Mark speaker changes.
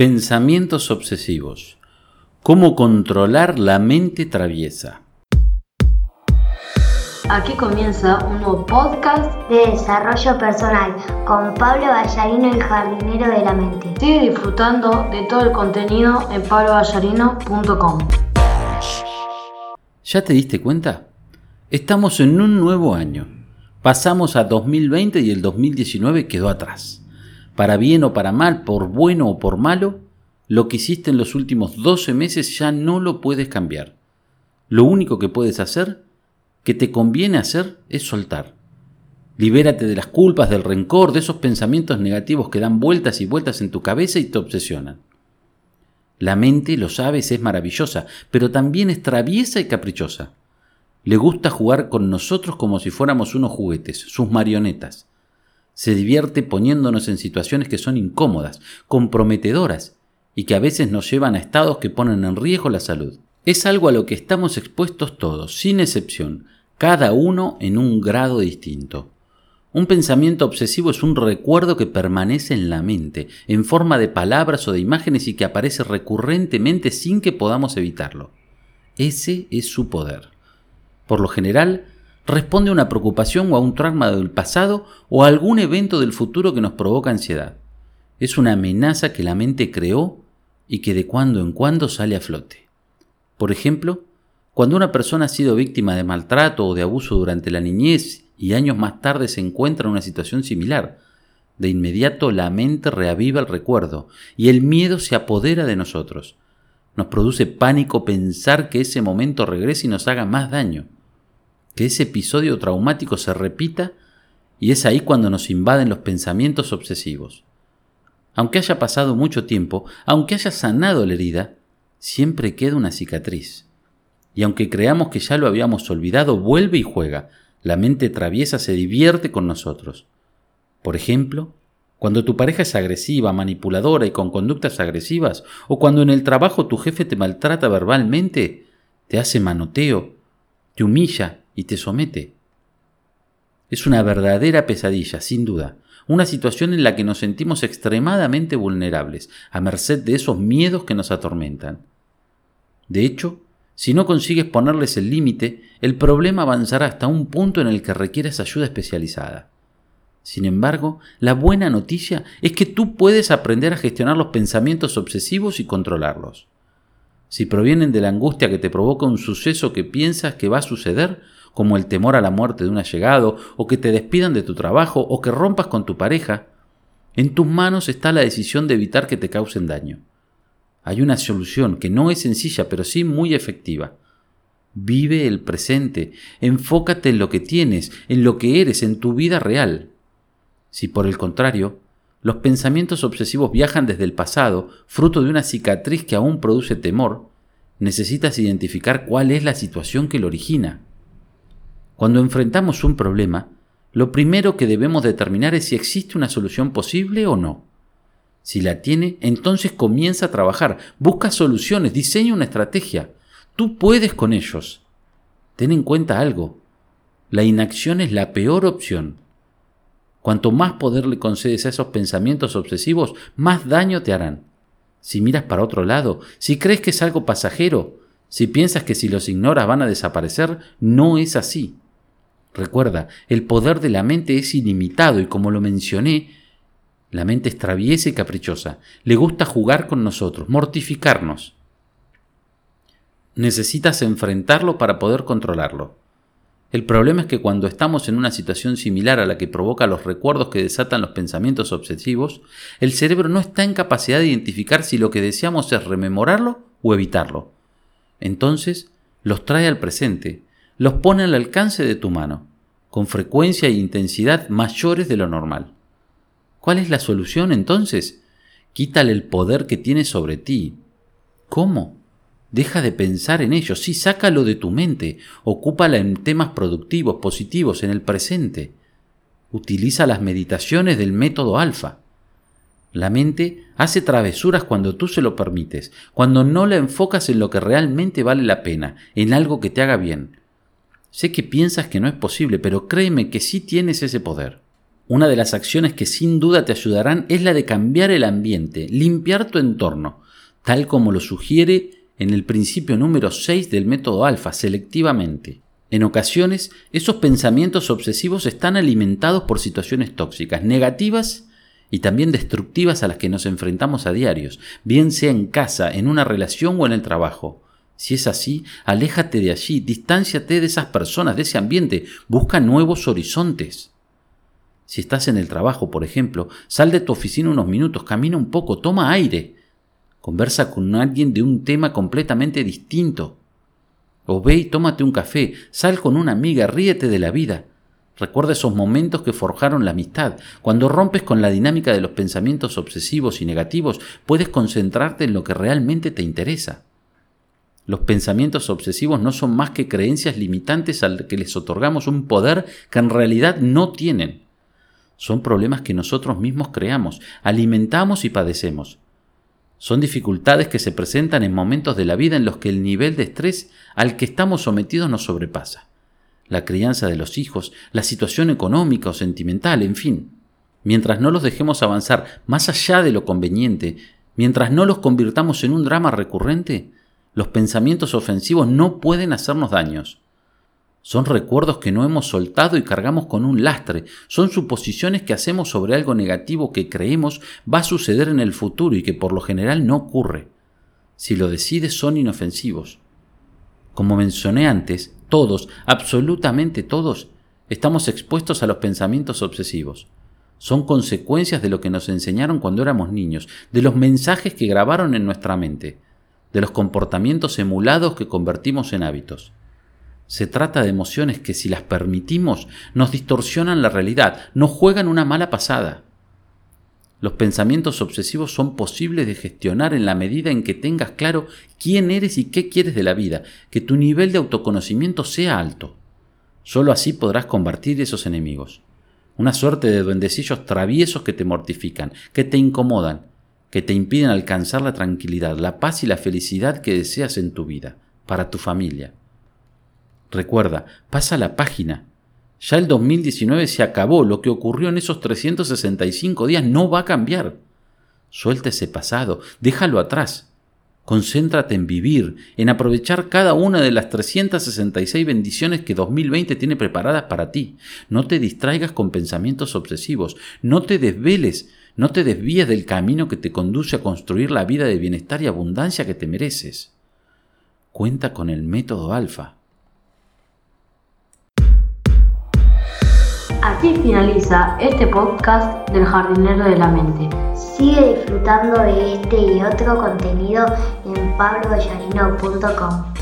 Speaker 1: Pensamientos obsesivos. ¿Cómo controlar la mente traviesa?
Speaker 2: Aquí comienza un nuevo podcast
Speaker 3: de desarrollo personal con Pablo Ballarino, el jardinero de la mente.
Speaker 2: Sigue disfrutando de todo el contenido en pabloballarino.com.
Speaker 1: ¿Ya te diste cuenta? Estamos en un nuevo año. Pasamos a 2020 y el 2019 quedó atrás para bien o para mal, por bueno o por malo, lo que hiciste en los últimos 12 meses ya no lo puedes cambiar. Lo único que puedes hacer, que te conviene hacer, es soltar. Libérate de las culpas, del rencor, de esos pensamientos negativos que dan vueltas y vueltas en tu cabeza y te obsesionan. La mente, lo sabes, es maravillosa, pero también es traviesa y caprichosa. Le gusta jugar con nosotros como si fuéramos unos juguetes, sus marionetas se divierte poniéndonos en situaciones que son incómodas, comprometedoras y que a veces nos llevan a estados que ponen en riesgo la salud. Es algo a lo que estamos expuestos todos, sin excepción, cada uno en un grado distinto. Un pensamiento obsesivo es un recuerdo que permanece en la mente, en forma de palabras o de imágenes y que aparece recurrentemente sin que podamos evitarlo. Ese es su poder. Por lo general, responde a una preocupación o a un trauma del pasado o a algún evento del futuro que nos provoca ansiedad. Es una amenaza que la mente creó y que de cuando en cuando sale a flote. Por ejemplo, cuando una persona ha sido víctima de maltrato o de abuso durante la niñez y años más tarde se encuentra en una situación similar, de inmediato la mente reaviva el recuerdo y el miedo se apodera de nosotros. Nos produce pánico pensar que ese momento regrese y nos haga más daño que ese episodio traumático se repita y es ahí cuando nos invaden los pensamientos obsesivos. Aunque haya pasado mucho tiempo, aunque haya sanado la herida, siempre queda una cicatriz. Y aunque creamos que ya lo habíamos olvidado, vuelve y juega. La mente traviesa se divierte con nosotros. Por ejemplo, cuando tu pareja es agresiva, manipuladora y con conductas agresivas, o cuando en el trabajo tu jefe te maltrata verbalmente, te hace manoteo, te humilla, y te somete. Es una verdadera pesadilla, sin duda, una situación en la que nos sentimos extremadamente vulnerables, a merced de esos miedos que nos atormentan. De hecho, si no consigues ponerles el límite, el problema avanzará hasta un punto en el que requieres ayuda especializada. Sin embargo, la buena noticia es que tú puedes aprender a gestionar los pensamientos obsesivos y controlarlos. Si provienen de la angustia que te provoca un suceso que piensas que va a suceder, como el temor a la muerte de un allegado, o que te despidan de tu trabajo, o que rompas con tu pareja, en tus manos está la decisión de evitar que te causen daño. Hay una solución que no es sencilla, pero sí muy efectiva. Vive el presente, enfócate en lo que tienes, en lo que eres, en tu vida real. Si por el contrario, los pensamientos obsesivos viajan desde el pasado, fruto de una cicatriz que aún produce temor, necesitas identificar cuál es la situación que lo origina. Cuando enfrentamos un problema, lo primero que debemos determinar es si existe una solución posible o no. Si la tiene, entonces comienza a trabajar, busca soluciones, diseña una estrategia. Tú puedes con ellos. Ten en cuenta algo. La inacción es la peor opción. Cuanto más poder le concedes a esos pensamientos obsesivos, más daño te harán. Si miras para otro lado, si crees que es algo pasajero, si piensas que si los ignoras van a desaparecer, no es así. Recuerda, el poder de la mente es ilimitado y como lo mencioné, la mente es traviesa y caprichosa. Le gusta jugar con nosotros, mortificarnos. Necesitas enfrentarlo para poder controlarlo. El problema es que cuando estamos en una situación similar a la que provoca los recuerdos que desatan los pensamientos obsesivos, el cerebro no está en capacidad de identificar si lo que deseamos es rememorarlo o evitarlo. Entonces, los trae al presente, los pone al alcance de tu mano, con frecuencia e intensidad mayores de lo normal. ¿Cuál es la solución entonces? Quítale el poder que tiene sobre ti. ¿Cómo? Deja de pensar en ello, sí, sácalo de tu mente, ocúpala en temas productivos, positivos, en el presente. Utiliza las meditaciones del método alfa. La mente hace travesuras cuando tú se lo permites, cuando no la enfocas en lo que realmente vale la pena, en algo que te haga bien, Sé que piensas que no es posible, pero créeme que sí tienes ese poder. Una de las acciones que sin duda te ayudarán es la de cambiar el ambiente, limpiar tu entorno, tal como lo sugiere en el principio número 6 del método alfa, selectivamente. En ocasiones, esos pensamientos obsesivos están alimentados por situaciones tóxicas, negativas y también destructivas a las que nos enfrentamos a diarios, bien sea en casa, en una relación o en el trabajo. Si es así, aléjate de allí, distánciate de esas personas, de ese ambiente, busca nuevos horizontes. Si estás en el trabajo, por ejemplo, sal de tu oficina unos minutos, camina un poco, toma aire, conversa con alguien de un tema completamente distinto. O ve y tómate un café, sal con una amiga, ríete de la vida. Recuerda esos momentos que forjaron la amistad. Cuando rompes con la dinámica de los pensamientos obsesivos y negativos, puedes concentrarte en lo que realmente te interesa. Los pensamientos obsesivos no son más que creencias limitantes al que les otorgamos un poder que en realidad no tienen. Son problemas que nosotros mismos creamos, alimentamos y padecemos. Son dificultades que se presentan en momentos de la vida en los que el nivel de estrés al que estamos sometidos nos sobrepasa. La crianza de los hijos, la situación económica o sentimental, en fin. Mientras no los dejemos avanzar más allá de lo conveniente, mientras no los convirtamos en un drama recurrente, los pensamientos ofensivos no pueden hacernos daños. Son recuerdos que no hemos soltado y cargamos con un lastre. Son suposiciones que hacemos sobre algo negativo que creemos va a suceder en el futuro y que por lo general no ocurre. Si lo decides son inofensivos. Como mencioné antes, todos, absolutamente todos, estamos expuestos a los pensamientos obsesivos. Son consecuencias de lo que nos enseñaron cuando éramos niños, de los mensajes que grabaron en nuestra mente, de los comportamientos emulados que convertimos en hábitos. Se trata de emociones que si las permitimos nos distorsionan la realidad, nos juegan una mala pasada. Los pensamientos obsesivos son posibles de gestionar en la medida en que tengas claro quién eres y qué quieres de la vida, que tu nivel de autoconocimiento sea alto. Solo así podrás combatir esos enemigos. Una suerte de duendecillos traviesos que te mortifican, que te incomodan, que te impiden alcanzar la tranquilidad, la paz y la felicidad que deseas en tu vida, para tu familia. Recuerda, pasa la página. Ya el 2019 se acabó, lo que ocurrió en esos 365 días no va a cambiar. Suelta ese pasado, déjalo atrás. Concéntrate en vivir, en aprovechar cada una de las 366 bendiciones que 2020 tiene preparadas para ti. No te distraigas con pensamientos obsesivos, no te desveles, no te desvíes del camino que te conduce a construir la vida de bienestar y abundancia que te mereces. Cuenta con el método alfa.
Speaker 2: Así finaliza este podcast del jardinero de la mente.
Speaker 3: Sigue disfrutando de este y otro contenido en pablovallarino.com.